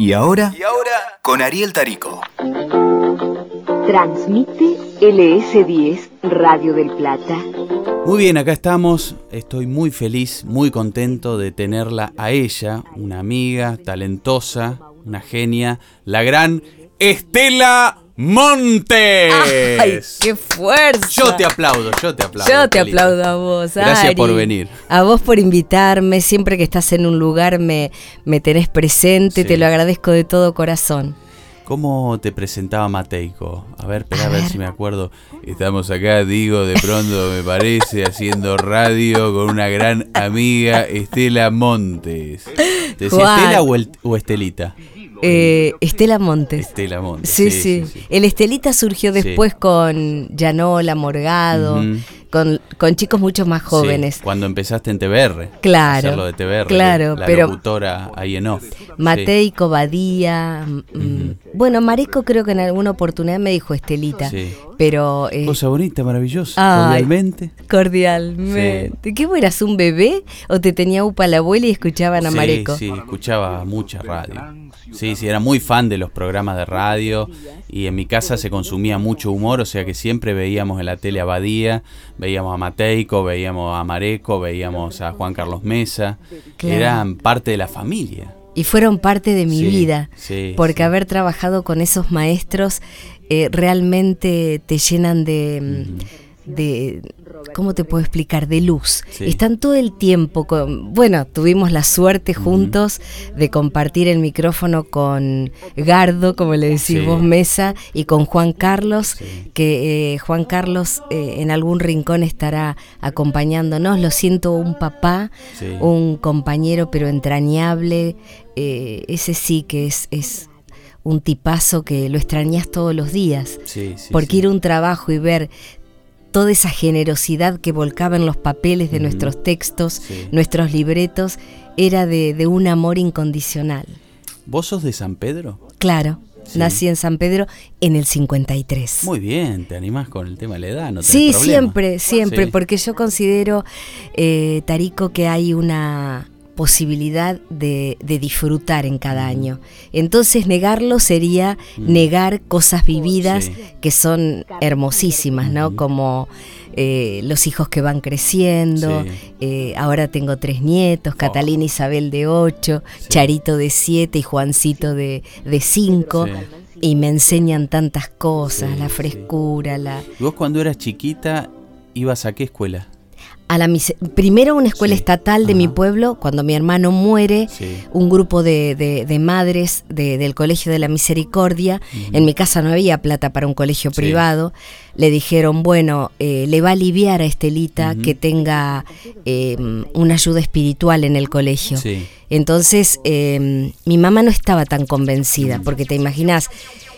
Y ahora, y ahora con Ariel Tarico. Transmite LS10 Radio del Plata. Muy bien, acá estamos. Estoy muy feliz, muy contento de tenerla a ella, una amiga talentosa, una genia, la gran Estela Montes. ¡Ay, qué fuerza! Yo te aplaudo, yo te aplaudo. Yo te aplaudo a vos. Gracias Ari. por venir. A vos por invitarme. Siempre que estás en un lugar me, me tenés presente. Sí. Te lo agradezco de todo corazón. ¿Cómo te presentaba Mateico? A ver, espera a, ver, si me acuerdo. Estamos acá, digo, de pronto me parece, haciendo radio con una gran amiga, Estela Montes. ¿Te decía. Estela o, el- o Estelita? Eh, Estela Montes. Estela Montes. Sí, sí, sí. El Estelita surgió Sí. después con Yanola, Morgado. Con, con chicos mucho más jóvenes. Sí, cuando empezaste en TBR. Claro, Hacerlo de TBR. claro, la pero- locutora ahí en off. Mateico, Badía. mm, mm. Bueno, Mareco creo que en alguna oportunidad me dijo Estelita. Sí. Pero. eh, Cosa bonita, maravillosa. Ay. Cordialmente. cordialmente. ¿Qué eras un bebé o te tenía upa la abuela y escuchaban a sí, Mareco? Sí, escuchaba mucha radio. Sí, sí, era muy fan de los programas de radio y en mi casa se consumía mucho humor, o sea que siempre veíamos en la tele a Badía, veíamos a Mateico, veíamos a Mareco, veíamos a Juan Carlos Mesa, Claro. eran parte de la familia. Y fueron parte de mi Sí, vida. sí, porque sí. haber trabajado con esos maestros eh, realmente te llenan de, mm, de. ¿Cómo te puedo explicar? De luz. Sí. Están todo el tiempo con. Bueno, tuvimos la suerte juntos de compartir el micrófono con Gardo, como le decís Sí. vos, Mesa, y con Juan Carlos, Sí. que eh, Juan Carlos eh, en algún rincón estará acompañándonos. Lo siento, un papá, Sí. un compañero, pero entrañable. eh, ese sí que es, es un tipazo que lo extrañas todos los días. Sí, sí, porque sí. ir a un trabajo y ver toda esa generosidad que volcaba en los papeles de nuestros textos, Sí. nuestros libretos, era de, de un amor incondicional. ¿Vos sos de San Pedro? Claro, Sí. nací en San Pedro en el 53. Muy bien, te animás con el tema de la edad, no Sí, siempre, siempre, Sí. porque yo considero, eh, Tarico, que hay una posibilidad de, de disfrutar en cada año. Entonces negarlo sería negar cosas vividas Sí. que son hermosísimas, ¿no? Como eh, los hijos que van creciendo. Sí. eh, ahora tengo tres nietos, Catalina Isabel de ocho, Sí. Charito de siete y Juancito de, de cinco. Sí. Y me enseñan tantas cosas, Sí, la sí. frescura, la, ¿Y vos cuando eras chiquita ibas a qué escuela? A la primero una escuela Sí. estatal de mi pueblo, cuando mi hermano muere, Sí. un grupo de, de- de madres de- del Colegio de la Misericordia, en mi casa no había plata para un colegio Sí. privado, le dijeron, bueno, eh, le va a aliviar a Estelita que tenga eh, una ayuda espiritual en el colegio. Entonces, eh, mi mamá no estaba tan convencida, porque te imaginas,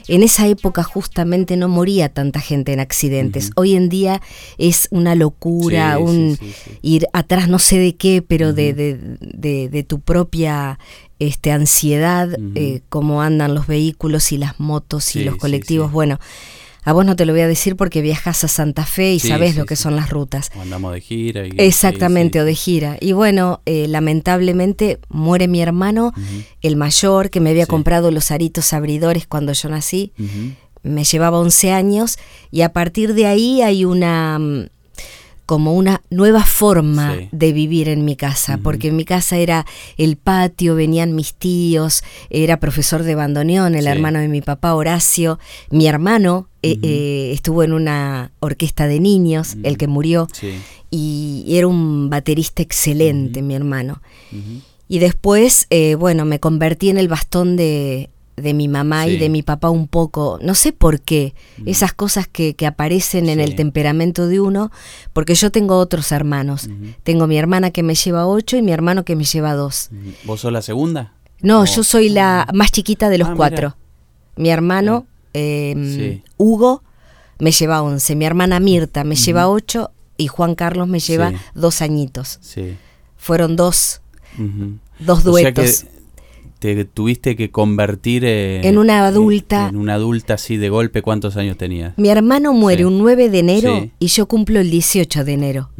en esa época justamente no moría tanta gente en accidentes. Hoy en día es una locura, Sí, un sí, sí, sí. ir atrás no sé de qué, pero de, de, de- de tu propia este, ansiedad, eh, cómo andan los vehículos y las motos y los colectivos. Bueno, a vos no te lo voy a decir porque viajas a Santa Fe y Sí, sabes sí, lo que sí. son las rutas. O andamos de gira. Y, Exactamente, o de gira. Y bueno, eh, lamentablemente muere mi hermano, el mayor, que me había comprado los aritos abridores cuando yo nací. Me llevaba 11 años y a partir de ahí hay una mm, como una nueva forma Sí. de vivir en mi casa, porque en mi casa era el patio, venían mis tíos, era profesor de bandoneón, el Sí. hermano de mi papá Horacio, mi hermano eh, eh, estuvo en una orquesta de niños, el que murió, Sí. y era un baterista excelente, mi hermano. Y después, eh, bueno, me convertí en el bastón de, de mi mamá y de mi papá un poco, no sé por qué, esas cosas que, que aparecen en el temperamento de uno, porque yo tengo otros hermanos. Tengo mi hermana que me lleva ocho y mi hermano que me lleva dos. ¿Vos sos la segunda? No, Oh. yo soy la más chiquita de los Ah, mira. cuatro. Mi hermano, eh, Sí. Hugo, me lleva once. Mi hermana Mirta me lleva ocho y Juan Carlos me lleva dos añitos. Fueron dos, dos O sea que duetos. Te tuviste que convertir eh, En una adulta. En una adulta así de golpe. ¿Cuántos años tenías? Mi hermano muere Sí. un 9 de enero Sí. y yo cumplo el 18 de enero.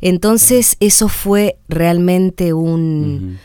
Entonces eso fue realmente un,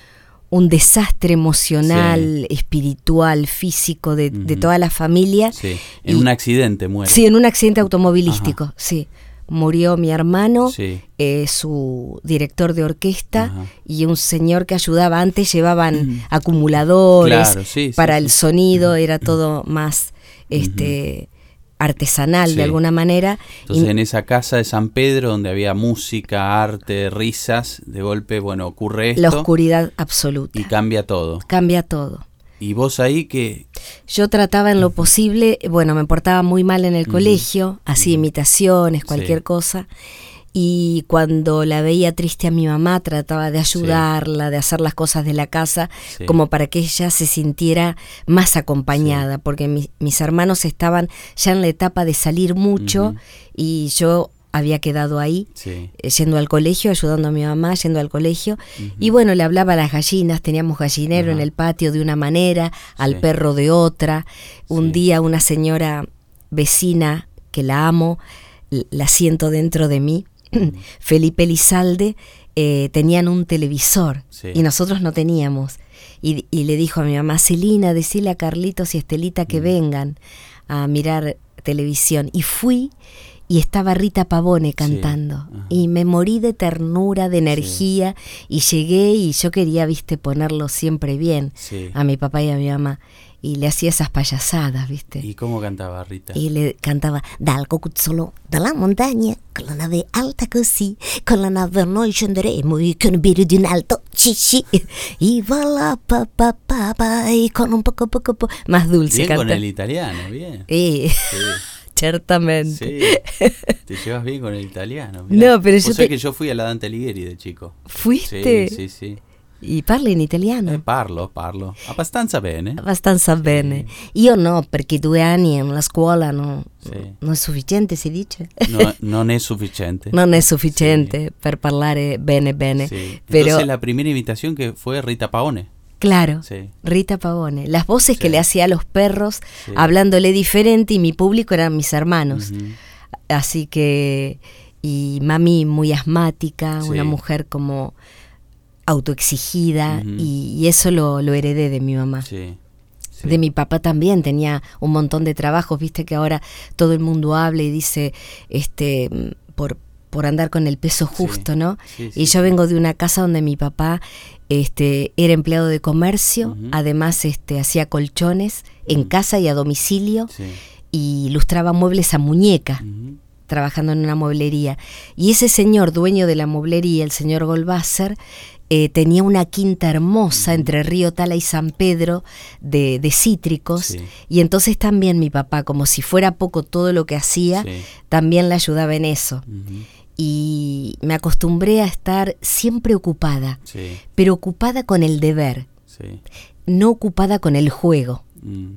un desastre emocional, espiritual, físico de, de toda la familia. Sí, en Y- un accidente muere. Sí, en un accidente automovilístico, sí. Murió mi hermano, Sí. eh, su director de orquesta Ajá. y un señor que ayudaba. Antes llevaban acumuladores Claro, sí, sí, para sí. el sonido, era todo más este artesanal de alguna manera. Entonces Y- en esa casa de San Pedro, donde había música, arte, risas, de golpe, bueno, ocurre esto la oscuridad absoluta. y cambia todo. Cambia todo. Y vos ahí que... Yo trataba en lo posible, bueno, me portaba muy mal en el colegio, hacía imitaciones, cualquier Sí. cosa. Y cuando la veía triste a mi mamá, trataba de ayudarla, de hacer las cosas de la casa, Sí. como para que ella se sintiera más acompañada, porque mi- mis hermanos estaban ya en la etapa de salir mucho y yo había quedado ahí Sí, eh, yendo al colegio, ayudando a mi mamá, yendo al colegio. Y bueno, le hablaba a las gallinas, teníamos gallinero en el patio de una manera, al Sí. perro de otra. Un Sí. día una señora vecina, que la amo, la siento dentro de mí, Felipe Lizalde, eh, tenían un televisor y nosotros no teníamos. Y, y le dijo a mi mamá, Celina, decile a Carlitos y Estelita que vengan a mirar televisión. Y fui y estaba Rita Pavone cantando. Y me morí de ternura, de energía. Y llegué y yo quería, viste, ponerlo siempre bien sí. a mi papá y a mi mamá. Y le hacía esas payasadas, viste. ¿Y cómo cantaba Rita? Y le cantaba Dal cocuzzolo dalla montagna con la nave alta così con la nave noi scenderemo e con un di un alto ci y va la pa pa pa pa y con un poco poco po más dulce Bien con el italiano, bien. Sí, certamente. sí. Te llevas bien con el italiano. mirá. No, pero yo te- que yo fui a la Dante Alighieri de chico. ¿Fuiste? Sí, sí, sì. Y parla in italiano? Eh, parlo, parlo. Abbastanza bene. Abbastanza bene. Io no, perché due anni in una scuola no, Sì. non è sufficiente, si dice? No, non è sufficiente. non è sufficiente per parlare bene bene. Sí. Pero, Entonces la primera invitación que fue Rita Paone. Claro, Sí. Rita Pavone. Las voces que le hacía a los perros, Sí. hablándole diferente, y mi público eran mis hermanos. Así que, y mami muy asmática, una mujer como autoexigida, y, y eso lo, lo heredé de mi mamá. De mi papá también tenía un montón de trabajos, viste que ahora todo el mundo habla y dice, este, por, por andar con el peso justo, ¿no? Y yo vengo de una casa donde mi papá este, era empleado de comercio, además este, hacía colchones en casa y a domicilio Sí. y ilustraba muebles a muñeca trabajando en una mueblería. Y ese señor, dueño de la mueblería, el señor Golbasser, eh, tenía una quinta hermosa entre Río Tala y San Pedro de, de cítricos. Sí. Y entonces también mi papá, como si fuera poco todo lo que hacía, Sí. también le ayudaba en eso. Y me acostumbré a estar siempre ocupada, Sí. pero ocupada con el deber, Sí. no ocupada con el juego. Mm.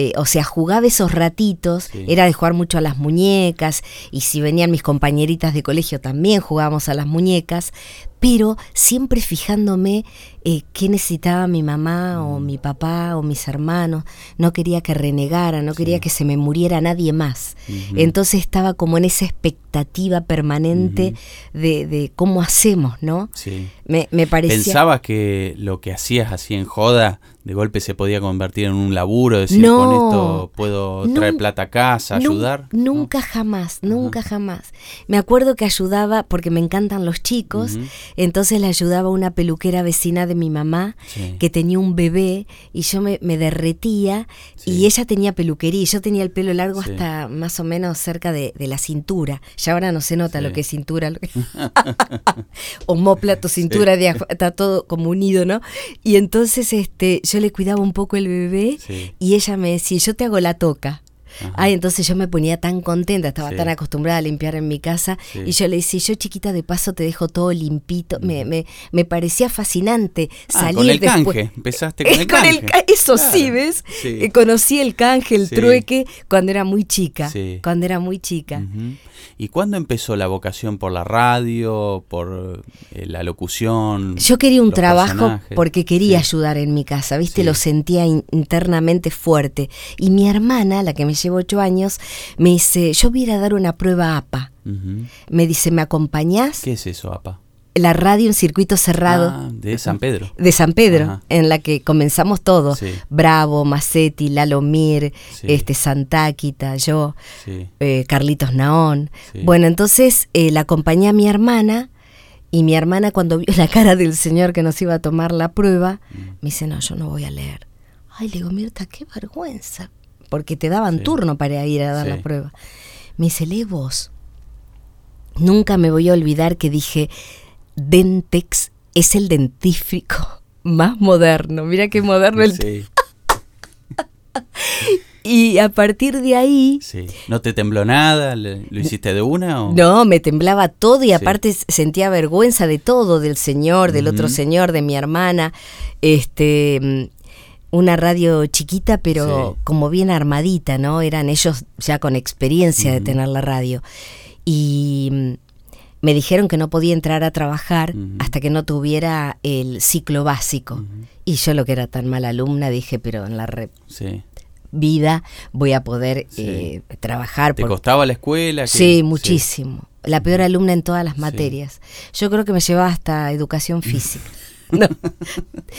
Eh, o sea, jugaba esos ratitos, Sí. era de jugar mucho a las muñecas, y si venían mis compañeritas de colegio también jugábamos a las muñecas, pero siempre fijándome eh, qué necesitaba mi mamá Mm. o mi papá o mis hermanos. No quería que renegara, no quería que se me muriera nadie más. Entonces estaba como en esa expectativa permanente de, de cómo hacemos, ¿no? Sí. Me, me parecía... ¿Pensabas que lo que hacías así en joda de golpe se podía convertir en un laburo? Decir, No. con esto puedo traer plata a casa, ayudar. ¿no? Nunca jamás, nunca jamás. Me acuerdo que ayudaba, porque me encantan los chicos. Entonces le ayudaba una peluquera vecina de mi mamá Sí. que tenía un bebé y yo me, me derretía Sí. y ella tenía peluquería y yo tenía el pelo largo Sí. hasta más o menos cerca de, de la cintura. Ya ahora no se nota lo que es cintura. lo que- Homóplato, cintura, diaf- está todo como unido, ¿no? Y entonces este, yo le cuidaba un poco el bebé y ella me decía, yo te hago la toca. Ajá. Ay, entonces yo me ponía tan contenta, estaba Sí. tan acostumbrada a limpiar en mi casa Sí. y yo le decía, yo chiquita de paso te dejo todo limpito. Me, me, me parecía fascinante Ah, salir con el después. canje. Empezaste con el Con canje. el eso sí. ¿ves? Sí. Eh, conocí el canje, el trueque, cuando era muy chica. Cuando era muy chica. ¿Y cuándo empezó la vocación por la radio, por eh, la locución? Yo quería un trabajo personajes? porque quería ayudar en mi casa, ¿viste? Lo sentía in- internamente fuerte. Y mi hermana, la que me lleva ocho años, me dice, yo voy a ir a dar una prueba APA. Me dice, ¿me acompañás? ¿Qué es eso, APA? la radio en circuito cerrado. Ah, de San Pedro. De San Pedro, Ajá. en la que comenzamos todo. Sí. Bravo, Macetti, Lalo Mir, Sí. este, Santáquita, yo, Sí. eh, Carlitos Naón. Bueno, entonces eh, la acompañé a mi hermana y mi hermana cuando vio la cara del señor que nos iba a tomar la prueba, Mm. me dice, no, yo no voy a leer. Ay, le digo, Mirta, qué vergüenza, porque te daban Sí. turno para ir a dar Sí. la prueba. Me dice, lee vos. Nunca me voy a olvidar que dije, Dentex es el dentífrico más moderno. Mira qué moderno el... Sí, Y a partir de ahí... sí. ¿No te tembló nada? ¿Le- ¿Lo hiciste de una? O? No, me temblaba todo y aparte sentía vergüenza de todo, del señor, del otro señor, de mi hermana. Este, mm, una radio chiquita, pero Sí. como bien armadita, ¿no? Eran ellos ya con experiencia de tener la radio. Y mm, me dijeron que no podía entrar a trabajar hasta que no tuviera el ciclo básico. Y yo lo que era tan mala alumna dije, pero en la re- Sí. vida voy a poder Sí. eh, trabajar. ¿Te costaba la escuela? Sí, muchísimo. La peor alumna en todas las materias. Yo creo que me llevaba hasta educación física. ¿no?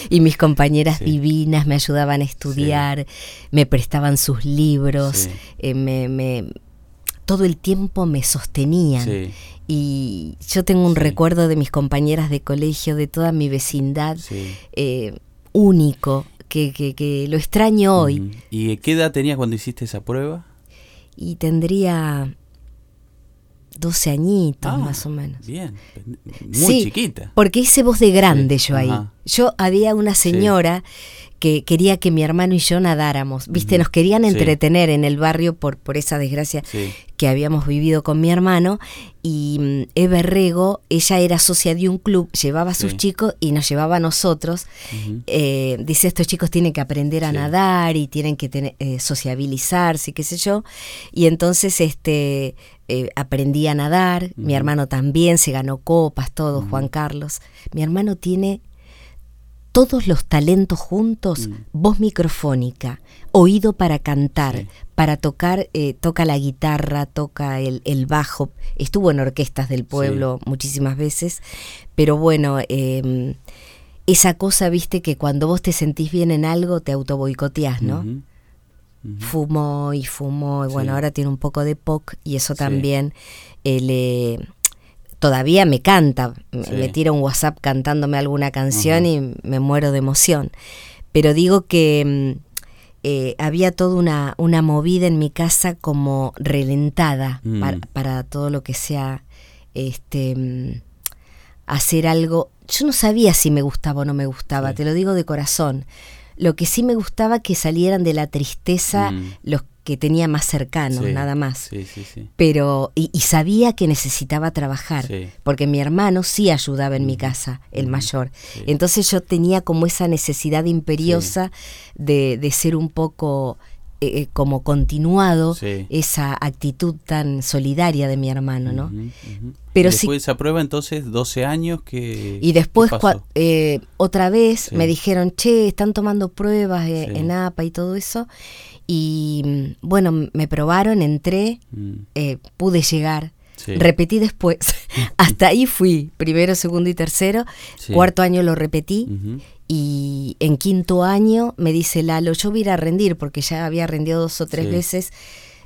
Y mis compañeras Sí. divinas me ayudaban a estudiar, me prestaban sus libros, Sí. eh, me, me- todo el tiempo me sostenían. Y yo tengo un recuerdo de mis compañeras de colegio, de toda mi vecindad, eh, único, que, que- que lo extraño hoy. ¿Y qué edad tenías cuando hiciste esa prueba? Y tendría 12 añitos Ah, más o menos. Bien, muy Sí, chiquita. Porque hice voz de grande Sí, yo ahí. ajá. Yo había una señora que quería que mi hermano y yo nadáramos. Viste, nos querían entretener en el barrio por, por esa desgracia Sí. Que habíamos vivido con mi hermano. Y mm, Eva Rego, ella era socia de un club, llevaba a sus Sí. chicos y nos llevaba a nosotros. Eh, dice, estos chicos tienen que aprender a Sí. nadar y tienen que tener, eh, sociabilizarse, y qué sé yo. Y entonces este eh, aprendí a nadar, mi hermano también, se ganó copas, todo, Juan Carlos. Mi hermano tiene todos los talentos juntos, Mm. voz microfónica, oído para cantar, Sí. para tocar, eh, toca la guitarra, toca el, el bajo, estuvo en orquestas del pueblo muchísimas veces, pero bueno, eh, esa cosa, viste, que cuando vos te sentís bien en algo, te autoboicoteás, ¿no? Ujú. Fumó y fumó, y bueno, Sí. ahora tiene un poco de POC y eso también eh, le- todavía me canta, me- Sí. me tira un WhatsApp cantándome alguna canción y me muero de emoción. Pero digo que mm, eh, había toda una, una movida en mi casa como relentada Mm. para, para todo lo que sea este mm, hacer algo. Yo no sabía si me gustaba o no me gustaba, Sí. te lo digo de corazón. Lo que sí me gustaba que salieran de la tristeza Mm. los que tenía más cercanos, Sí, nada más. Sí, sí, sí. Pero, y, y sabía que necesitaba trabajar, Sí. porque mi hermano sí ayudaba en mi casa, el mayor. sí. Entonces yo tenía como esa necesidad imperiosa de, de ser un poco eh, eh, como continuado Sí. esa actitud tan solidaria de mi hermano, ¿no? Pero y sí- después de esa prueba, entonces, 12 años que... Y después, eh, otra vez, Sí. me dijeron, che, están tomando pruebas eh, Sí. en APA y todo eso. Y mm, bueno, me probaron, entré, Mm, eh, pude llegar. Sí. Repetí después. Hasta ahí fui, primero, segundo y tercero. Sí. Cuarto año lo repetí. Y en quinto año me dice Lalo, yo voy a ir a rendir porque ya había rendido dos o tres Sí. veces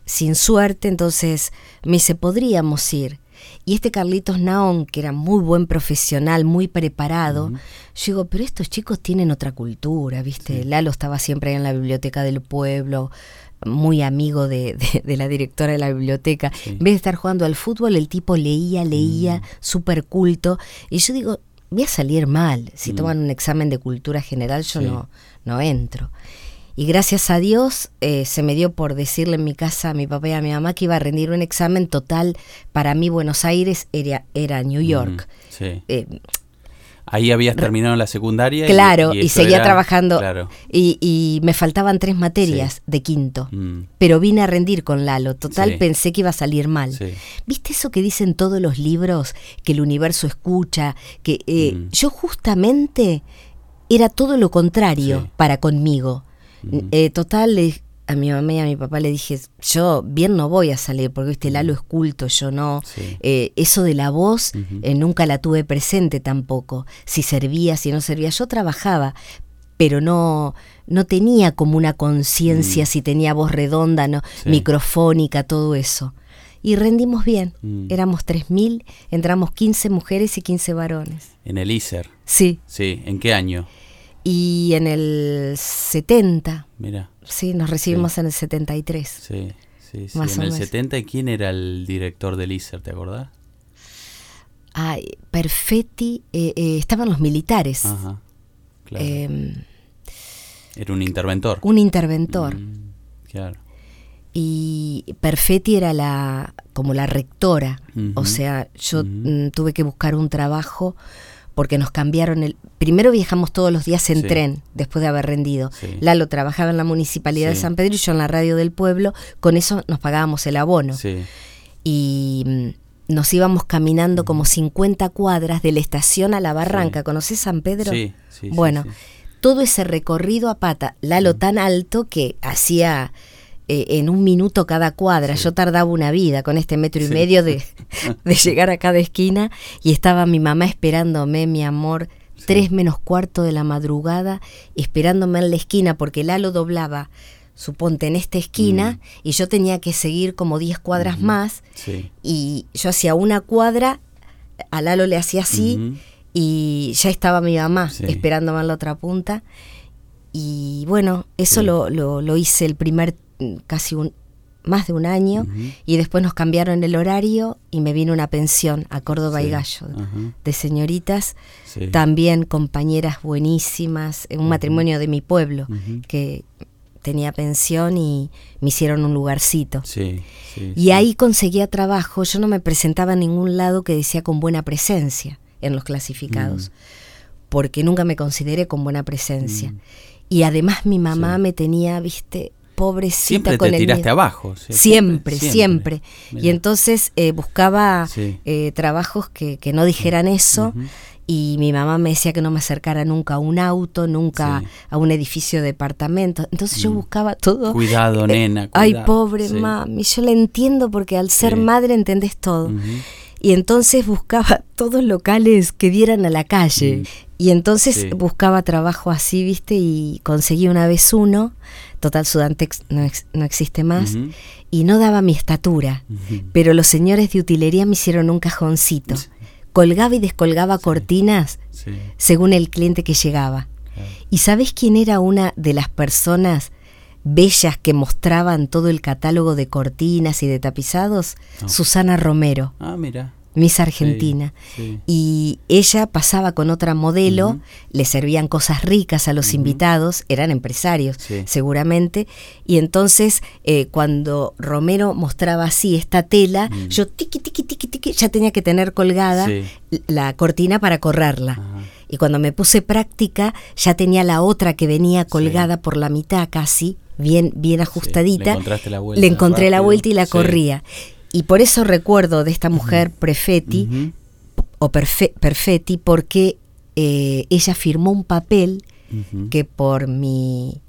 sin suerte, entonces me dice, podríamos ir. Y este Carlitos Naón, que era muy buen profesional, muy preparado, Ujú. yo digo, pero estos chicos tienen otra cultura, ¿viste? Lalo estaba siempre ahí en la biblioteca del pueblo, muy amigo de, de- de la directora de la biblioteca. Sí. En vez de estar jugando al fútbol, el tipo leía, leía, Mm. súper culto. Y yo digo, voy a salir mal. Si Mm. toman un examen de cultura general, yo Sí. no, no entro. Y gracias a Dios eh, se me dio por decirle en mi casa a mi papá y a mi mamá que iba a rendir un examen total. Para mí Buenos Aires era, era New York. Ujú, Sí. Eh, Ahí habías terminado la secundaria. y- claro, y, seguía era- trabajando. Claro. Y, y me faltaban tres materias Sí. de quinto. Mm, Pero vine a rendir con Lalo. Total, Sí. pensé que iba a salir mal. sí. ¿Viste eso que dicen todos los libros? Que el universo escucha. Que eh, Mm. yo justamente era todo lo contrario para conmigo. Mm. Eh, total, a mi mamá y a mi papá le dije, yo bien no voy a salir, porque viste, Lalo es culto, yo no. Sí. Eh, eso de la voz eh, nunca la tuve presente tampoco. Si servía, si no servía. Yo trabajaba, pero no, no tenía como una conciencia Mm. si tenía voz redonda, no, Sí. microfónica, todo eso. Y rendimos bien. Mm. Éramos 3.000, entramos 15 mujeres y 15 varones. En el ISER. Sí. Sí, ¿en qué año? Y en el 70, Mira, sí, nos recibimos en el 73. sí, sí, sí. Más en o el menos. 70, ¿y quién era el director del ISER, te acordás? Ay, Perfetti, eh, eh, estaban los militares. Ajá, claro. em, era un interventor. un interventor. Mm, claro. Y Perfetti era la como la rectora. O sea, yo mm, tuve que buscar un trabajo porque nos cambiaron el... Primero viajamos todos los días en Sí. tren, después de haber rendido. Sí. Lalo trabajaba en la Municipalidad de. San Pedro y yo en la radio del pueblo. Con eso nos pagábamos el abono. Sí, y mm, nos íbamos caminando como 50 cuadras de la estación a la barranca. Sí. ¿Conocés San Pedro? sí, sí, bueno, todo ese recorrido a pata, Lalo tan alto que hacía eh, en un minuto cada cuadra. Sí. Yo tardaba una vida con este metro y Sí. medio de, de llegar a cada esquina y estaba mi mamá esperándome, mi amor. Sí. Tres menos cuarto de la madrugada, esperándome en la esquina, porque Lalo doblaba, suponte, en esta esquina, y yo tenía que seguir como 10 cuadras más, Sí. y yo hacía una cuadra, a Lalo le hacía así, y ya estaba mi mamá Sí. esperándome en la otra punta. Y bueno, eso Sí. lo, lo, lo hice el primer, mm, casi un, más de un año, y después nos cambiaron el horario y me vino una pensión a Córdoba y. Gallo de señoritas, Sí. también compañeras buenísimas, en un matrimonio de mi pueblo, que tenía pensión y me hicieron un lugarcito. Sí, Y ahí conseguía trabajo, yo no me presentaba en ningún lado que decía con buena presencia en los clasificados, porque nunca me consideré con buena presencia. Mm. Y además mi mamá me tenía, viste, pobrecita Siempre con te el tiraste miedo. abajo. sí, Siempre, siempre. Y entonces eh, buscaba Sí. eh, trabajos que, que no dijeran eso. Y mi mamá me decía que no me acercara nunca a un auto, nunca Sí. a un edificio de departamento. Entonces yo Mm. buscaba todo. Cuidado, Eh, nena. Ay, pobre mami, yo la entiendo porque al ser madre entendés todo. Y entonces buscaba todos locales que dieran a la calle. Y entonces Sí. buscaba trabajo así, ¿viste? Y conseguí una vez uno. Total, Sudantex no, ex- no existe más. Y no daba mi estatura. Pero los señores de utilería me hicieron un cajoncito. Colgaba y descolgaba cortinas según el cliente que llegaba. claro. ¿Y sabes quién era una de las personas bellas que mostraban todo el catálogo de cortinas y de tapizados? Susana Romero, Ah, mira. Miss Argentina. Sí. Y ella pasaba con otra modelo, le servían cosas ricas a los invitados, eran empresarios Sí. seguramente, y entonces eh, cuando Romero mostraba así esta tela, yo tiqui, tiqui, tiqui, tiqui, ya tenía que tener colgada la cortina para correrla. Y cuando me puse práctica, ya tenía la otra que venía colgada por la mitad casi, bien, bien ajustadita. le encontraste la vuelta Le encontré la vuelta y la Sí. corría. Y por eso recuerdo de esta mujer Prefetti, Ujú. o Perfe- Perfetti, porque eh, ella firmó un papel que por mi,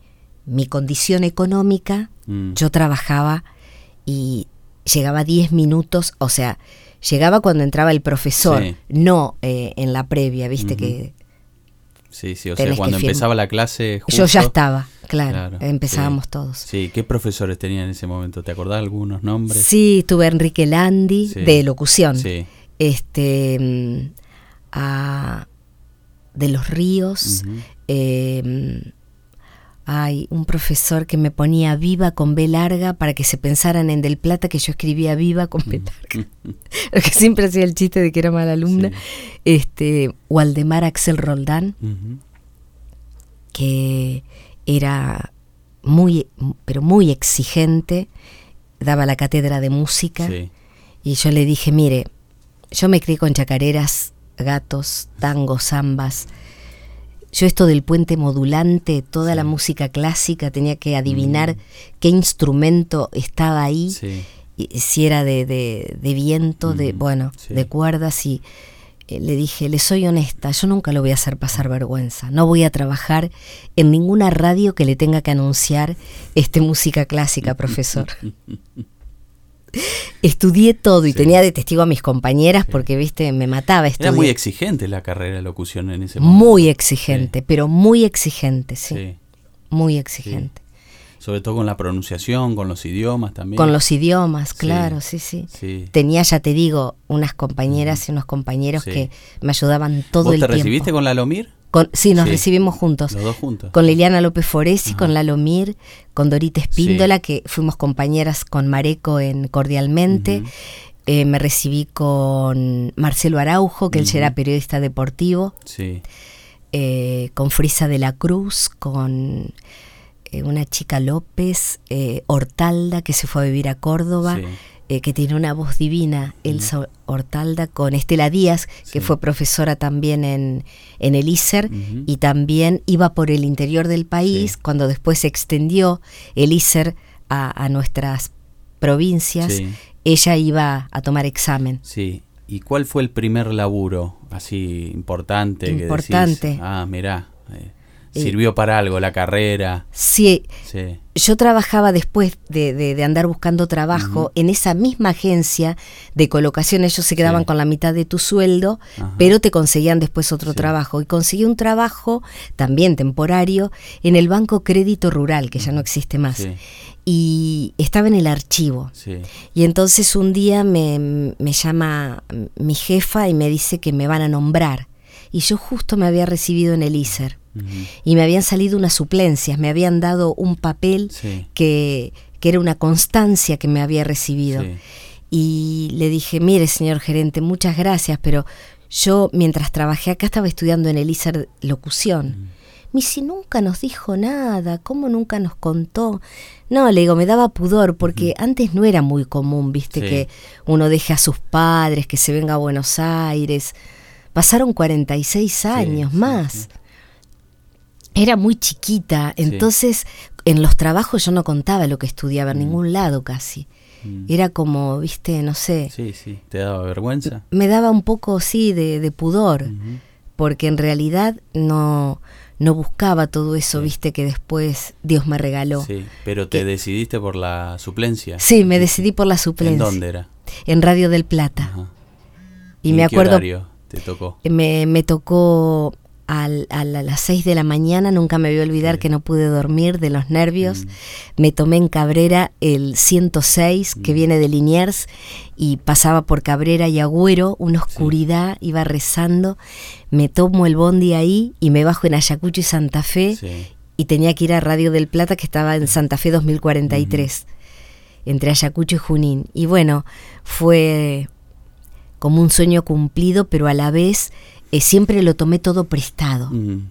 mi condición económica Mm. yo trabajaba y llegaba 10 minutos, o sea, llegaba cuando entraba el profesor, Sí. no eh, en la previa, viste que Sí, sí, o sea, cuando empezaba la clase. yo ya estaba, claro, Claro, empezábamos sí. todos. Sí, ¿qué profesores tenían en ese momento? ¿Te acordás algunos nombres? Sí, tuve a Enrique Landi Sí. de locución, Sí. este, mm, a de los Ríos, eh, hay un profesor que me ponía viva con B larga para que se pensaran en Del Plata que yo escribía viva con B larga. Porque siempre hacía el chiste de que era mala alumna. Sí. Este, Waldemar Axel Roldán, que era muy, pero muy exigente, daba la cátedra de música. Sí. Y yo le dije, mire, yo me crié con chacareras, gatos, tangos, zambas. Yo esto del puente modulante, toda la música clásica, tenía que adivinar Mm. qué instrumento estaba ahí, Sí. y si era de, de- de viento, de Mm, bueno, sí. de cuerdas y eh, le dije, le soy honesta, yo nunca lo voy a hacer pasar vergüenza. No voy a trabajar en ninguna radio que le tenga que anunciar este música clásica, profesor. Estudié todo y Sí. tenía de testigo a mis compañeras porque, viste, me mataba Era estudiar. muy exigente la carrera de locución en ese momento. Muy exigente, pero muy exigente, sí. Sí. Muy exigente. Sobre todo con la pronunciación, con los idiomas también. Con los idiomas, claro, sí, sí. Sí. Tenía, ya te digo, unas compañeras y unos compañeros que me ayudaban todo ¿Vos el te tiempo. recibiste con la Lomir? Con- sí, nos Sí. recibimos juntos. Los dos juntos. Con Liliana López Foresi, Ajá. con Lalo Mir, con Dorita Espíndola, que fuimos compañeras con Mareco en Cordialmente. Eh, me recibí con Marcelo Araujo, que él ya Ujú. era periodista deportivo. Sí. eh, con Frisa de la Cruz, con eh, una chica López, Hortalda, que se fue a vivir a Córdoba, Sí. Eh, que tiene una voz divina, Elsa Hortalda, con Estela Díaz, que Sí. fue profesora también en, en el ISER, y también iba por el interior del país, Sí. cuando después se extendió el ISER a, a nuestras provincias, Sí. ella iba a tomar examen. Sí. ¿Y cuál fue el primer laburo así importante? que decís, Importante. ah, mirá. Eh, sirvió para algo la carrera. Sí, Sí. yo trabajaba después de, de- de andar buscando trabajo en esa misma agencia de colocación. Ellos se quedaban Sí. con la mitad de tu sueldo, Ajá. pero te conseguían después otro Sí. trabajo. Y conseguí un trabajo, también temporario, en el Banco Crédito Rural, que ya no existe más. Y estaba en el archivo. Sí. Y entonces un día me, me llama mi jefa y me dice que me van a nombrar. Y yo justo me había recibido en el ISER Y me habían salido unas suplencias, me habían dado un papel Sí. que, que era una constancia que me había recibido. Sí. Y le dije, mire señor gerente, muchas gracias, pero yo mientras trabajé acá estaba estudiando en el ISER locución. Me dice, nunca nos dijo nada, ¿cómo nunca nos contó? No, le digo, me daba pudor, porque antes no era muy común, viste, Sí. que uno deje a sus padres, que se venga a Buenos Aires. Pasaron 46 años sí, más. sí. Era muy chiquita, entonces en los trabajos yo no contaba lo que estudiaba en ningún lado casi. Mm. Era como, viste, no sé, Sí, sí. ¿Te daba vergüenza? me daba un poco, sí, de, de pudor, porque en realidad no, no buscaba todo eso, Sí. viste, que después Dios me regaló. Sí. Pero te Que- decidiste por la suplencia. Sí, me decidí por la ¿En suplencia. dónde era? En Radio del Plata. Ajá. Y ¿En me qué acuerdo, horario te tocó? me, me tocó al- a la- las 6 de la mañana, nunca me voy a olvidar Sí. que no pude dormir de los nervios. Mm. Me tomé en Cabrera el 106 que Mm. viene de Liniers y pasaba por Cabrera y Agüero, una oscuridad, iba rezando. Me tomo el bondi ahí y me bajo en Ayacucho y Santa Fe Sí. y tenía que ir a Radio del Plata que estaba en Santa Fe 2043, entre Ayacucho y Junín. Y bueno, fue como un sueño cumplido, pero a la vez eh, siempre lo tomé todo prestado. Mm.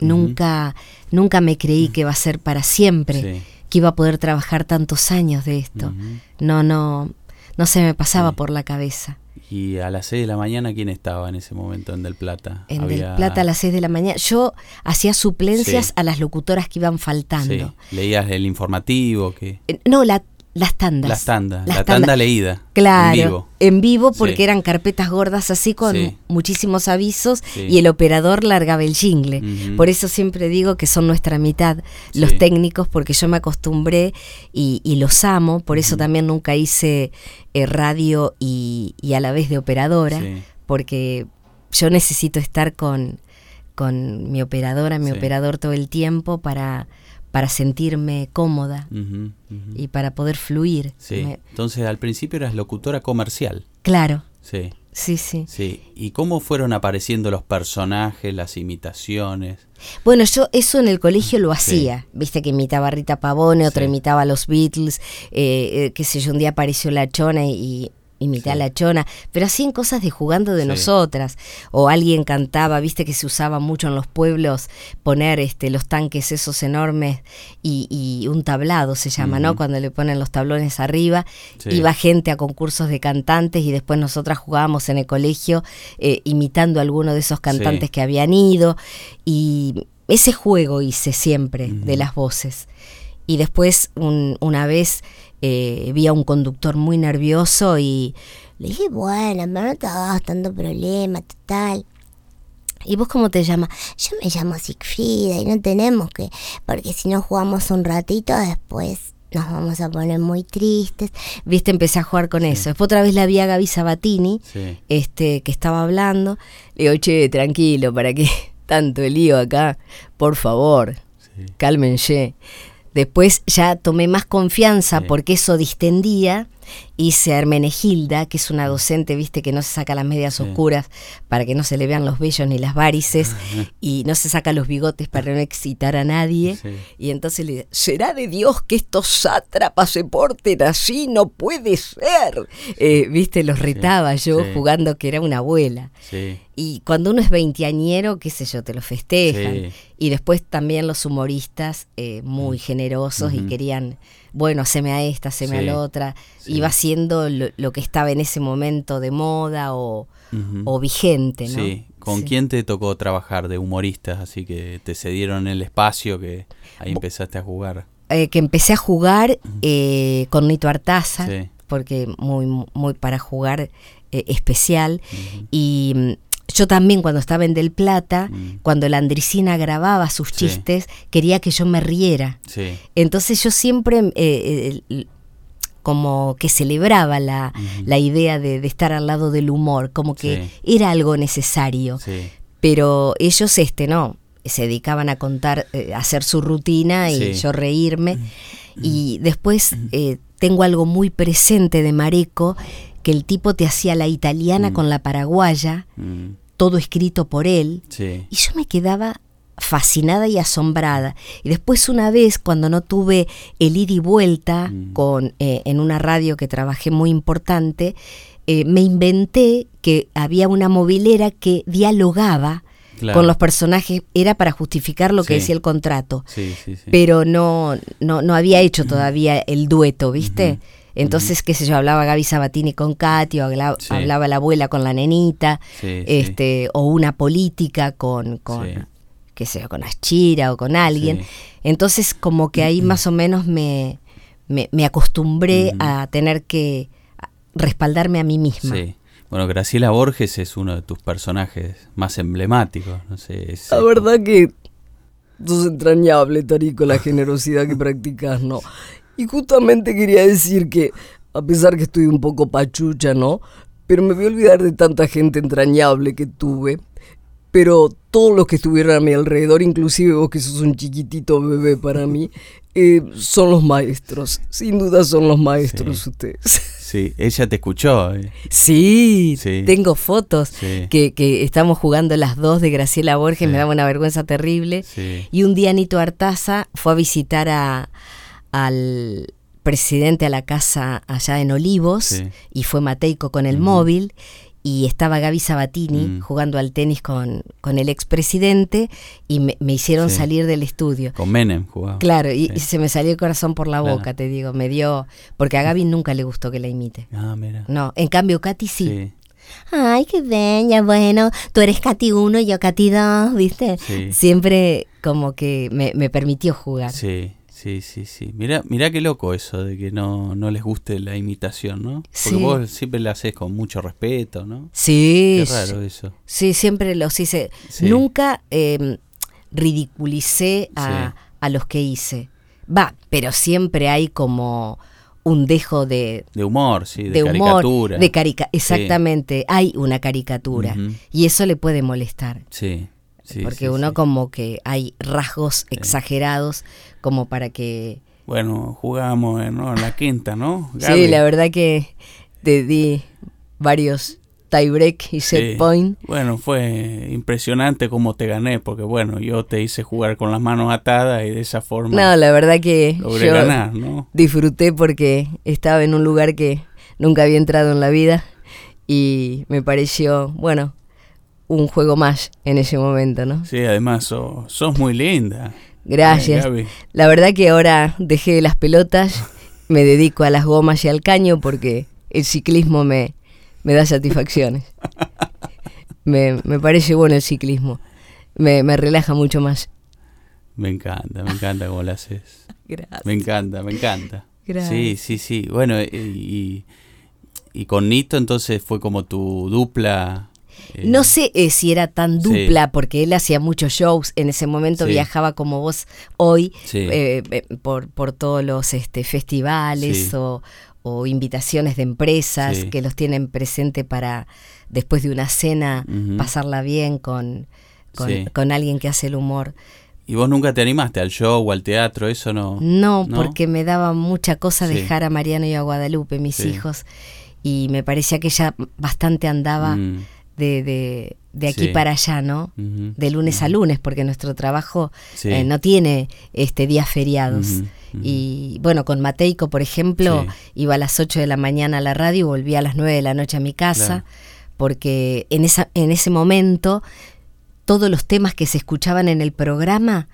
Nunca, nunca me creí que iba a ser para siempre, Sí. que iba a poder trabajar tantos años de esto. No, no, no se me pasaba Sí. por la cabeza. Y a las 6 de la mañana, ¿quién estaba en ese momento en Del Plata? En Había- Del Plata a las 6 de la mañana. Yo hacía suplencias Sí. a las locutoras que iban Sí. faltando. Leías el informativo, que Eh, No, la- las tandas. las tandas, Las la tandas. tanda leída. Claro, En vivo. en vivo porque Sí. eran carpetas gordas así con Sí. muchísimos avisos Sí. y el operador largaba el jingle. Por eso siempre digo que son nuestra mitad los técnicos porque yo me acostumbré y, y los amo, por eso también nunca hice eh, radio y, y a la vez de operadora, porque yo necesito estar con, con mi operadora, mi operador todo el tiempo para, para sentirme cómoda y para poder fluir. Sí. Me- Entonces al principio eras locutora comercial. claro, Sí. sí, sí. Sí. ¿Y cómo fueron apareciendo los personajes, las imitaciones? Bueno, yo eso en el colegio lo Sí. hacía. Viste que imitaba a Rita Pavone, otro Sí. imitaba a los Beatles, eh, eh, qué sé yo, un día apareció la chona y imité a Sí. la chona, pero hacían cosas de jugando de Sí. nosotras. O alguien cantaba, viste que se usaba mucho en los pueblos poner este los tanques esos enormes y, y un tablado se llama, ¿no? Cuando le ponen los tablones arriba. Sí. Iba gente a concursos de cantantes y después nosotras jugábamos en el colegio eh, imitando a alguno de esos cantantes que habían ido. Y ese juego hice siempre de las voces. Y después un- una vez eh, vi a un conductor muy nervioso y Le dije, bueno, pero no te hagas tanto problema, total. ¿Y vos cómo te llamas? Yo me llamo Sigfrida y no tenemos que, porque si no jugamos un ratito después nos vamos a poner muy tristes. Viste, empecé a jugar con eso. Después otra vez la vi a Gaby Sabatini, Sí. este, que estaba hablando. Le digo, che, tranquilo, ¿para qué tanto el lío acá? Por favor, Sí. cálmense. Después ya tomé más confianza Sí. porque eso distendía. Hice a Hermenegilda, que es una docente, viste, que no se saca las medias Sí. oscuras para que no se le vean los vellos ni las varices y no se saca los bigotes para no excitar a nadie. Sí. Y entonces le dije, ¿será de Dios que estos sátrapas se porten así? No puede ser. Eh, viste, los retaba yo jugando que era una abuela. Y cuando uno es veinteañero, qué sé yo, te lo festejan. Y después también los humoristas eh, muy generosos y querían, bueno, haceme a esta, haceme a la otra. Iba haciendo lo, lo que estaba en ese momento de moda o, vigente, ¿no? Sí. ¿Con Sí. quién te tocó trabajar de humoristas? Así que te cedieron el espacio que ahí empezaste a jugar. Eh, que empecé a jugar eh, con Nito Artaza, Sí. porque muy, muy para jugar eh, especial. Y mm, yo también cuando estaba en Del Plata, Mm. cuando la Andricina grababa sus Sí. chistes, quería que yo me riera. Sí. Entonces yo siempre eh, eh, como que celebraba la, la idea de, de estar al lado del humor, como que Sí. era algo necesario. Sí. Pero ellos, este, no, se dedicaban a contar, eh, a hacer su rutina y Sí. yo reírme. Y después eh, tengo algo muy presente de Mareco, que el tipo te hacía la italiana con la paraguaya, Mm. todo escrito por él. Sí. Y yo me quedaba fascinada y asombrada. Y después una vez, cuando no tuve el ida y vuelta Mm. con, eh, en una radio que trabajé muy importante, eh, me inventé que había una movilera que dialogaba Claro. con los personajes, era para justificar lo que decía el contrato. Sí, sí, sí. Pero no, no, no había hecho todavía el dueto, ¿viste? Entonces, qué sé yo, hablaba Gaby Sabatini con Katy, o habla- Sí. hablaba la abuela con la nenita, este, o una política con, con. Qué sé yo, con Ashira o con alguien. Sí. Entonces, como que ahí más o menos me, me, me acostumbré Ujú. a tener que respaldarme a mí misma. Sí. Bueno, Graciela Borges es uno de tus personajes más emblemáticos. No sé, es- La verdad que sos entrañable, Tarico, la generosidad que practicas, ¿no? Y justamente quería decir que, a pesar que estoy un poco pachucha, ¿no? Pero me voy a olvidar de tanta gente entrañable que tuve. Pero todos los que estuvieron a mi alrededor, inclusive vos que sos un chiquitito bebé para mí, eh, son los maestros. Sin duda son los maestros Sí. ustedes. Sí, ella te escuchó. eh. Sí, Sí. tengo fotos Sí. que, que estamos jugando las dos de Graciela Borges, Sí. me daba una vergüenza terrible. Sí. Y un día Nito Artaza fue a visitar a, al presidente a la casa allá en Olivos y fue Mateico con el móvil y estaba Gaby Sabatini Mm. jugando al tenis con, con el expresidente y me, me hicieron Sí. salir del estudio. Con Menem jugaba. Claro, y, Sí. y se me salió el corazón por la Claro. boca, te digo, me dio, porque a Gaby nunca le gustó que la imite. Ah, mira. No, en cambio Katy sí. Sí. Ay, qué bella, bueno, tú eres Katy 1 y yo Katy 2, ¿viste? Sí. Siempre como que me, me permitió jugar. Sí, sí, sí, sí. Mira, mira qué loco eso de que no, no les guste la imitación, ¿no? Porque Sí. vos siempre la haces con mucho respeto, ¿no? Sí, Qué raro eso. sí, siempre los hice. Sí. Nunca eh, ridiculicé a, Sí. a los que hice. Va, pero siempre hay como un dejo de, De humor, sí, de, de humor, caricatura. de carica, exactamente, hay una caricatura y eso le puede molestar. Sí, sí. porque sí, uno sí. como que hay rasgos exagerados como para que... Bueno, jugábamos en, ¿no? la quinta, ¿no? Sí, la verdad que te di varios tiebreak y set point. Bueno, fue impresionante cómo te gané, porque bueno, yo te hice jugar con las manos atadas y de esa forma No, la verdad que logré yo ganar, ¿no? disfruté porque estaba en un lugar que nunca había entrado en la vida y me pareció, bueno, un juego más en ese momento, ¿no? Sí, además sos, sos muy linda. Gracias. La verdad que ahora dejé las pelotas, me dedico a las gomas y al caño porque el ciclismo me, me da satisfacciones. Me, me parece bueno el ciclismo. Me, me relaja mucho más. Me encanta, me encanta cómo lo haces. Gracias. Me encanta, me encanta. Gracias. Sí, sí, sí. Bueno, eh, y, y con Nito entonces fue como tu dupla. Eh, No sé eh, si era tan Sí. dupla, porque él hacía muchos shows. En ese momento Sí. viajaba como vos hoy Sí. eh, por, por todos los este, festivales o, o invitaciones de empresas que los tienen presente para después de una cena pasarla bien con, con, alguien que hace el humor. ¿Y vos nunca te animaste al show o al teatro? Eso no. No, ¿No? porque me daba mucha cosa Sí. dejar a Mariano y a Guadalupe, mis Sí. hijos, y me parecía que ella bastante andaba Mm, de, de, de aquí Sí. para allá, ¿no? De lunes a lunes, porque nuestro trabajo Sí. eh, no tiene este días feriados. Y bueno, con Mateico, por ejemplo, Sí. iba a las 8 de la mañana a la radio y volvía a las 9 de la noche a mi casa, Claro. porque en, esa, en ese momento todos los temas que se escuchaban en el programa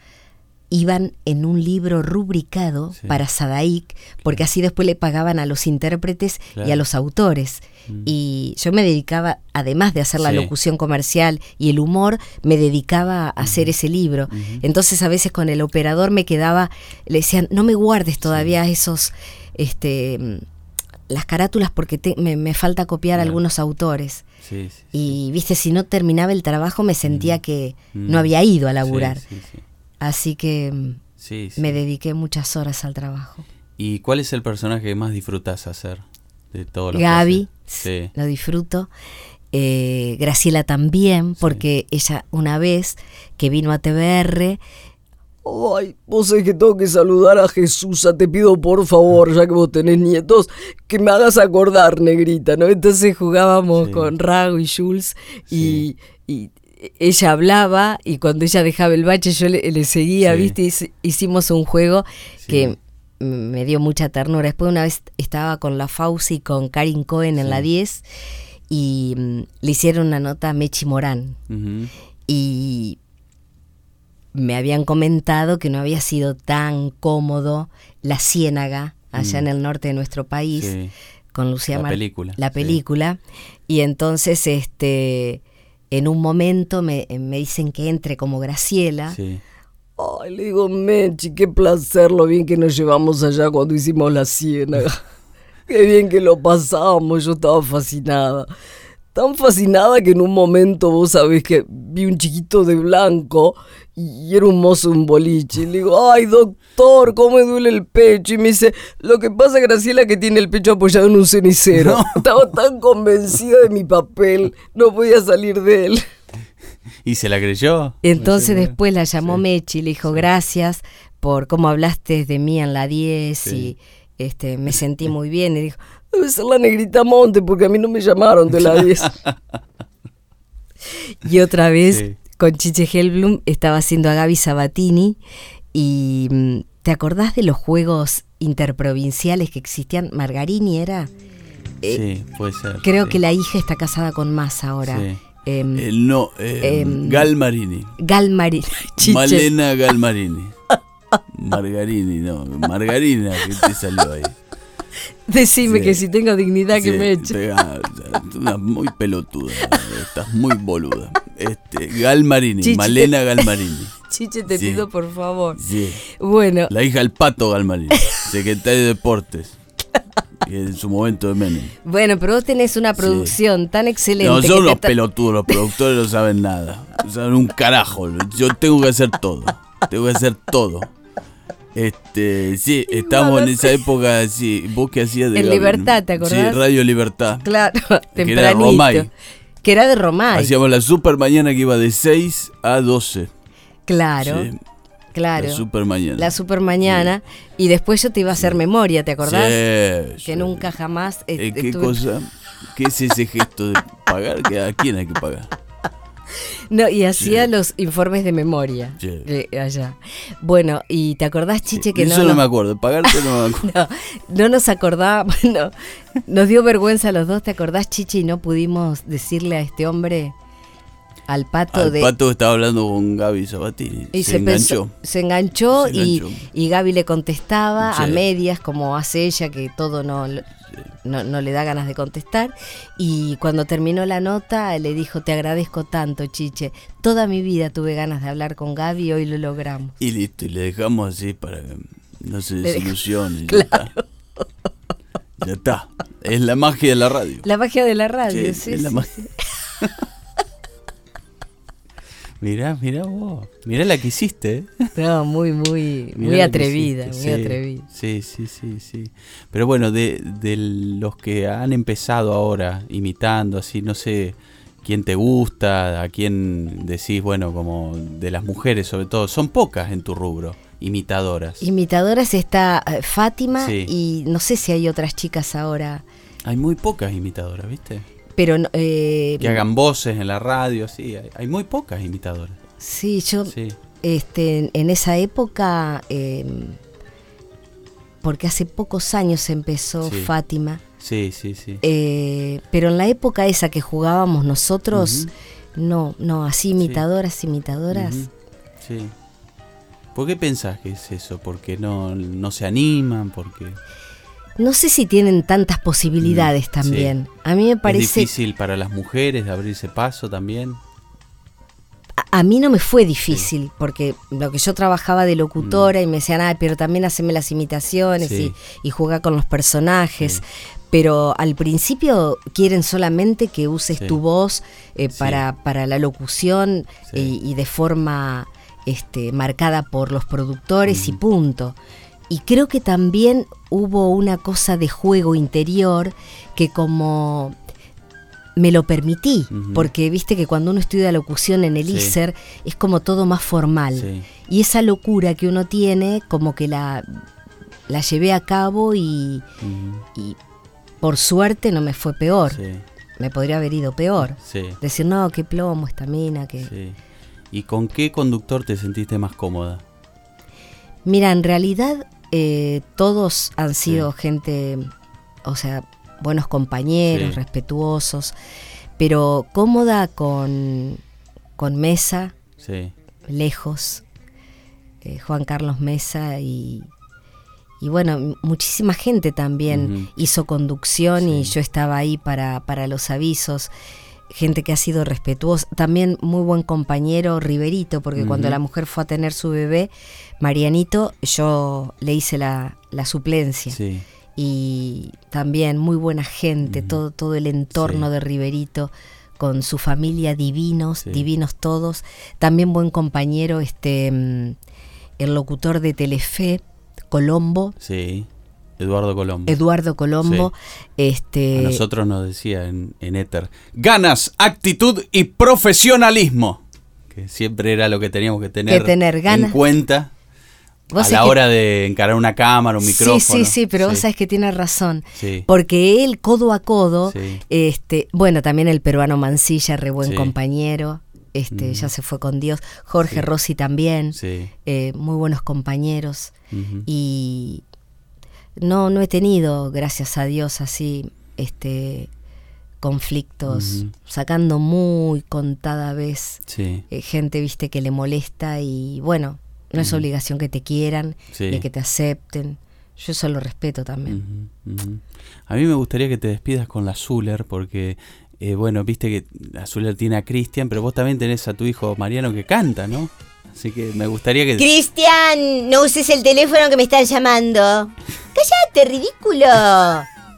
iban en un libro rubricado Sí. para Sadaic, porque así después le pagaban a los intérpretes y a los autores. Y yo me dedicaba, además de hacer la Sí. locución comercial y el humor, me dedicaba a hacer ese libro. Entonces a veces con el operador me quedaba, le decían, no me guardes todavía esos, este, mm, las carátulas porque te- me, me falta copiar Claro. algunos autores. Sí, sí, Y viste, si no terminaba el trabajo me sentía que Mm. no había ido a laburar. Sí, sí, Así que mm, me dediqué muchas horas al trabajo. ¿Y cuál es el personaje que más disfrutas hacer de todos los que Gaby? Sí. lo disfruto. Eh, Graciela también, porque ella una vez que vino a TBR, Ay, vos sabés que tengo que saludar a Jesús. Te pido por favor, ya que vos tenés nietos, que me hagas acordar, negrita, ¿no? entonces jugábamos Sí. con Rago y Jules Sí. y, y ella hablaba y cuando ella dejaba el bache yo le, le seguía, Sí. ¿viste? Hic- Hicimos un juego Sí. que me dio mucha ternura. Después una vez estaba con la Fauci y con Karin Cohen en Sí. la 10 y mm, le hicieron una nota a Mechi Morán. Y me habían comentado que no había sido tan cómodo la ciénaga allá Mm. en el norte de nuestro país Sí. con Lucía La Mar- película, la sí. película y entonces este en un momento me, me dicen que entre como Graciela Sí. Ay, le digo, Mechi, qué placer lo bien que nos llevamos allá cuando hicimos la ciénaga. Qué bien que lo pasamos, yo estaba fascinada. Tan fascinada que en un momento vos sabés que vi un chiquito de blanco y era un mozo un boliche. Y le digo, ay doctor, cómo me duele el pecho. Y me dice, lo que pasa Graciela que tiene el pecho apoyado en un cenicero. Estaba tan convencida de mi papel, no podía salir de él. ¿Y se la creyó? entonces después la llamó Sí. Mechi y le dijo gracias por cómo hablaste de mí en la 10 Sí. y este me sentí muy bien y dijo Debe ser la negrita Monte, porque a mí no me llamaron de la 10. Y otra vez Sí. con Chiche Helblum estaba haciendo a Gaby Sabatini y mm, ¿te acordás de los juegos interprovinciales que existían? Margarini era. Eh, sí, puede ser. Creo sí. que la hija está casada con más ahora. Sí. Em, Eh, no, eh, Galmarini. Galmarini. Chiche. Malena Galmarini. Margarini, no. Margarina, que te salió ahí. Decime Sí. que si tengo dignidad que Sí, me eche. pega- una muy pelotuda. Estás muy boluda. Este, Galmarini, Chichi, Malena Galmarini. Chiche, te Sí. pido por favor. Bueno, La hija del pato Galmarini, secretario de deportes. Y en su momento de Menem. bueno, pero vos tenés una producción tan excelente. No, son tra- pelotudos, los productores no saben nada. No saben un carajo. Yo tengo que hacer todo. Tengo que hacer todo. Este, sí, estamos en esa época, sí, vos que hacías de En Libertad, ¿te Sí, acordás? Radio Libertad. Claro, Que era tempranito. Romay. Que era de Romay. Hacíamos la super mañana que iba de 6 a 12. Claro, Sí, claro. La super mañana. La super mañana. Y después yo te iba a hacer memoria, ¿te acordás? Sí, Que nunca jamás. eh, Eh, ¿Qué estuve- cosa? ¿Qué es ese gesto de pagar? ¿Que ¿A quién hay que pagar? No, y hacía Sí. los informes de memoria. Sí. de allá. Bueno, y te acordás, Chiche, que Eso no, no, no, me acuerdo. Pagarte no me acuerdo. no, no nos acordábamos. Nos dio vergüenza a los dos, ¿te acordás, Chiche? Y no pudimos decirle a este hombre, al pato Al de. pato estaba hablando con Gaby Sabatini. Y se, se, enganchó. pensó- se enganchó, Se y, enganchó. y Gaby le contestaba a medias, como hace ella, que todo no, no, no le da ganas de contestar. Y cuando terminó la nota, le dijo, te agradezco tanto, Chiche. Toda mi vida tuve ganas de hablar con Gaby y hoy lo logramos. Y listo, y le dejamos así para que no se desilusione. Ya está. Ya está. Es la magia de la radio. La magia de la radio, Sí, sí. es la magia. Mirá, mirá vos. Mirá la que hiciste, ¿eh? No, muy, muy, Mirá muy atrevida, muy. Sí, atrevida. Sí, sí, sí, sí. Pero bueno, de, de los que han empezado ahora imitando, así, no sé quién te gusta, a quién decís, bueno, como de las mujeres sobre todo, son pocas en tu rubro, imitadoras. Imitadoras está eh, Fátima Sí. y no sé si hay otras chicas ahora, Hay muy pocas imitadoras, ¿viste? Pero eh, Que hagan voces en la radio, sí, hay, hay muy pocas imitadoras. sí, yo Sí, este, en esa época, eh, porque hace pocos años empezó Sí. Fátima, sí, sí, sí. eh, pero en la época esa que jugábamos nosotros, no, no, así imitadoras, imitadoras. Sí. ¿Por qué pensás que es eso? ¿Porque no, no se animan? ¿Porque No sé si tienen tantas posibilidades Mm, también. A mí me es parece, difícil para las mujeres de abrirse paso también? a, a mí no me fue difícil, porque lo que yo trabajaba de locutora y me decían, ay, pero también haceme las imitaciones Mm. Sí. y, y jugar con los personajes. Pero al principio quieren solamente que uses Sí. tu voz eh, Sí. para, para la locución Sí. y, y de forma este, marcada por los productores y punto. Y creo que también hubo una cosa de juego interior que como me lo permití, porque viste que cuando uno estudia locución en el Sí. ISER es como todo más formal. Sí. Y esa locura que uno tiene, como que la, la llevé a cabo y, por suerte no me fue peor. Sí, Me podría haber ido peor. Decir, no, qué plomo esta mina, que... ¿Y con qué conductor te sentiste más cómoda? Mira, en realidad eh, todos han sido gente, o sea, buenos compañeros, Sí. respetuosos, pero cómoda con, con Mesa, Sí, lejos, eh, Juan Carlos Mesa y, y bueno, muchísima gente también hizo conducción y yo estaba ahí para, para los avisos. Gente que ha sido respetuosa, también muy buen compañero Riverito, porque cuando la mujer fue a tener su bebé, Marianito, yo le hice la, la suplencia sí. y también muy buena gente, todo, todo el entorno Sí. de Riverito con su familia divinos, Sí. divinos todos. También buen compañero, este mm, el locutor de Telefe, Colombo, Sí, Eduardo Colombo. Eduardo Colombo, este A nosotros nos decía en, en Éter, ganas, actitud y profesionalismo. Que siempre era lo que teníamos que tener, tener ganas. en cuenta vos a la que- hora de encarar una cámara, un micrófono. Sí, sí, sí, pero vos Sí. sabés que tiene razón. Sí. Porque él, codo a codo, Sí. este, bueno, también el peruano Mancilla, re buen Sí. compañero, este, Mm. ya se fue con Dios. Jorge. Rossi también, Sí. eh, muy buenos compañeros. Y no, no he tenido, gracias a Dios, así, este conflictos, sacando muy contada vez Sí. eh, gente, viste, que le molesta y bueno, no es obligación que te quieran, Sí. ni que te acepten. Yo eso lo respeto también. A mí me gustaría que te despidas con la Zuller, porque, eh, bueno, viste que la Zuller tiene a Cristian, pero vos también tenés a tu hijo Mariano que canta, ¿no? Así que me gustaría que... Cristian, no uses el teléfono que me están llamando. Cállate, ridículo.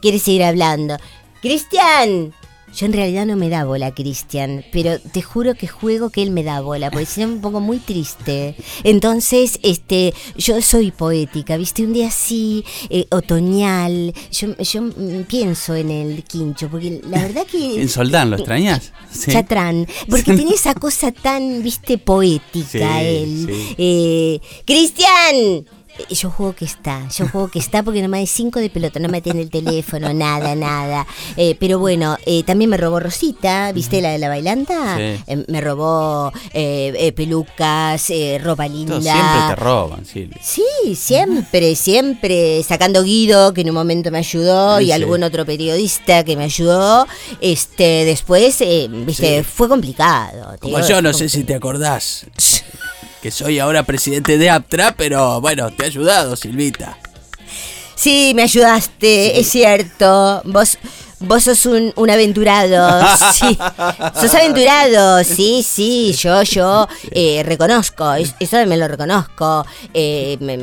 ¿Quieres seguir hablando? Cristian. Yo en realidad no me da bola, Cristian, pero te juro que juego que él me da bola, porque si no me pongo muy triste. Entonces, este, yo soy poética, ¿viste? Un día así, eh, otoñal, yo, yo pienso en el quincho, porque la verdad que... En Soldán, ¿lo extrañas? Sí. Chatrán, porque tiene esa cosa tan, viste, poética Sí, él. sí. Eh, Cristian, Eh, yo juego que está, yo juego que está porque nomás hay cinco de pelota, no me atiende el teléfono, nada, nada. Eh, pero bueno, eh, también me robó Rosita, ¿viste la de la bailanta? Sí. Eh, me robó eh, eh, pelucas, eh, ropa linda. Siempre te roban, Silvia. Sí, siempre, siempre sacando Guido, que en un momento me ayudó, Sí, y sí. algún otro periodista que me ayudó. Este, después, eh, viste, fue complicado. Como yo, no sé si te acordás. Que soy ahora presidente de Aptra, pero bueno, te he ayudado, Silvita. Sí, me ayudaste, es cierto. Vos, Vos sos un, un aventurado, sí. Sos aventurado, sí, sí. Yo, yo eh, reconozco, es- eso me lo reconozco. Eh, me-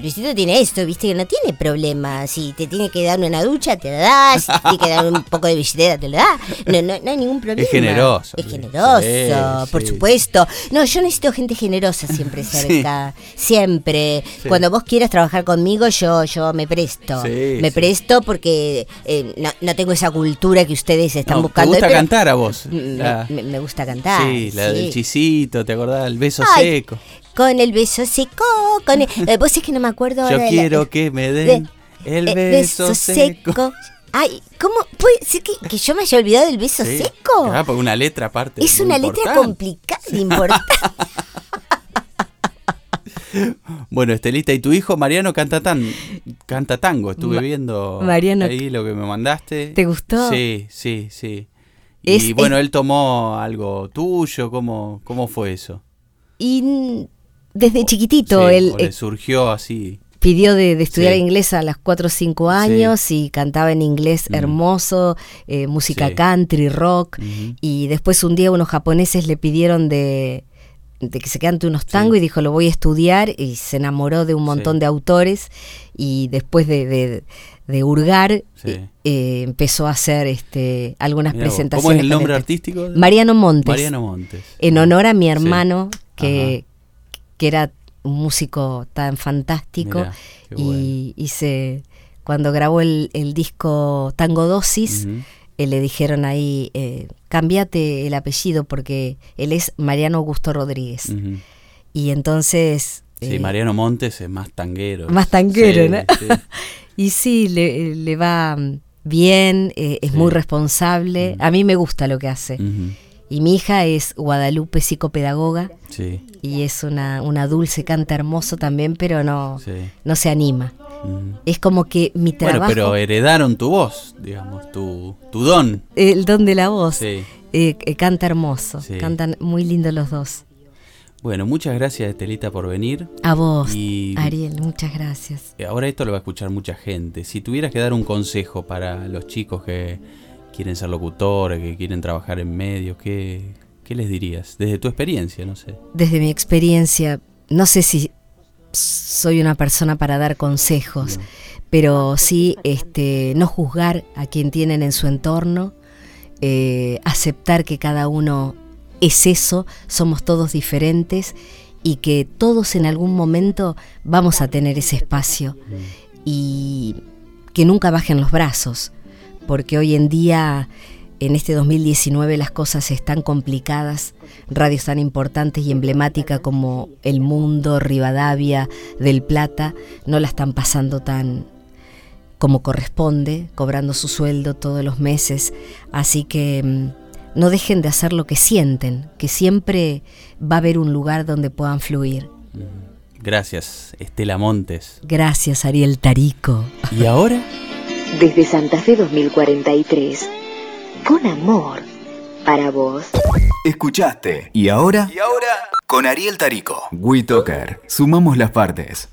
Luisito tiene esto, viste, que no tiene problema. Si te tiene que dar una ducha, te la das. Si te tiene que dar un poco de billetera, te lo da. No, no, no hay ningún problema. generoso, Es generoso, Sí, por sí. supuesto. No, yo necesito gente generosa siempre cerca. Siempre. Sí. Cuando vos quieras trabajar conmigo, yo, yo me presto. Me presto porque eh, no, no tengo esa cultura que ustedes están No, buscando. ¿Te gusta pero cantar a vos? Me, La- me- me gusta cantar. sí, la del chisito, ¿te acordás? El beso Ay, seco. Con el beso seco. Con el, eh, vos es que no me acuerdo Yo ahora la- quiero que me den el eh, beso, seco. Ay, ¿cómo puede ser que, que yo me haya olvidado del beso Sí. seco? Ah, porque una letra aparte. es una letra complicada, importante. Bueno, Estelita, ¿y tu hijo Mariano canta tan canta tango? Estuve Ma- viendo Mariano, ahí lo que me mandaste. ¿te gustó? Sí, sí, sí. Y bueno, es- él tomó algo tuyo, ¿cómo, cómo fue eso? Y desde chiquitito Sí, él o le eh, surgió así. pidió de, de estudiar Sí. inglés a las 4 o 5 años y cantaba en inglés Mm. hermoso, eh, música country, rock. Y después un día unos japoneses le pidieron de, de que se cante unos tangos y dijo lo voy a estudiar y se enamoró de un montón Sí. de autores y después de, de- de hurgar Sí. eh, empezó a hacer este, algunas Mirá vos, presentaciones. ¿Cómo es el nombre este- artístico? Mariano Montes. Mariano Montes. En honor a mi hermano que, que era un músico tan fantástico Mirá, y, y se cuando grabó el, el disco Tango Dosis. Eh, le dijeron ahí eh, cambiate el apellido porque él es Mariano Augusto Rodríguez y entonces Sí, eh, Mariano Montes es más tanguero. más tanguero Sí, ¿no? sí. y sí le, le va mm, bien eh, es Sí. muy responsable a mí me gusta lo que hace y mi hija es Guadalupe psicopedagoga Sí, y es una, una dulce, canta hermoso también, pero no, no se anima. Es como que mi trabajo, Bueno, pero heredaron tu voz, digamos, tu, tu don. el don de la voz, Sí. eh, eh, canta hermoso, Sí. cantan muy lindo los dos. Bueno, muchas gracias Estelita por venir. A vos, Y- Ariel, muchas gracias. Ahora esto lo va a escuchar mucha gente. Si tuvieras que dar un consejo para los chicos que quieren ser locutores, que quieren trabajar en medios, ¿qué, qué les dirías? Desde tu experiencia, no sé. Desde mi experiencia, no sé si soy una persona para dar consejos, pero sí este, no juzgar a quien tienen en su entorno, eh, aceptar que cada uno es eso, somos todos diferentes y que todos en algún momento vamos a tener ese espacio y que nunca bajen los brazos, porque hoy en día, en este 2019, las cosas están complicadas, radios tan importantes y emblemáticas como El Mundo, Rivadavia, Del Plata, no la están pasando tan como corresponde, cobrando su sueldo todos los meses, así que mm, no dejen de hacer lo que sienten, que siempre va a haber un lugar donde puedan fluir. Gracias, Estela Montes. Gracias, Ariel Tarico. ¿Y ahora? Desde Santa Fe 2043. Con amor. Para vos. Escuchaste. ¿Y ahora? Y ahora, Con Ariel Tarico. WeToker. Sumamos las partes.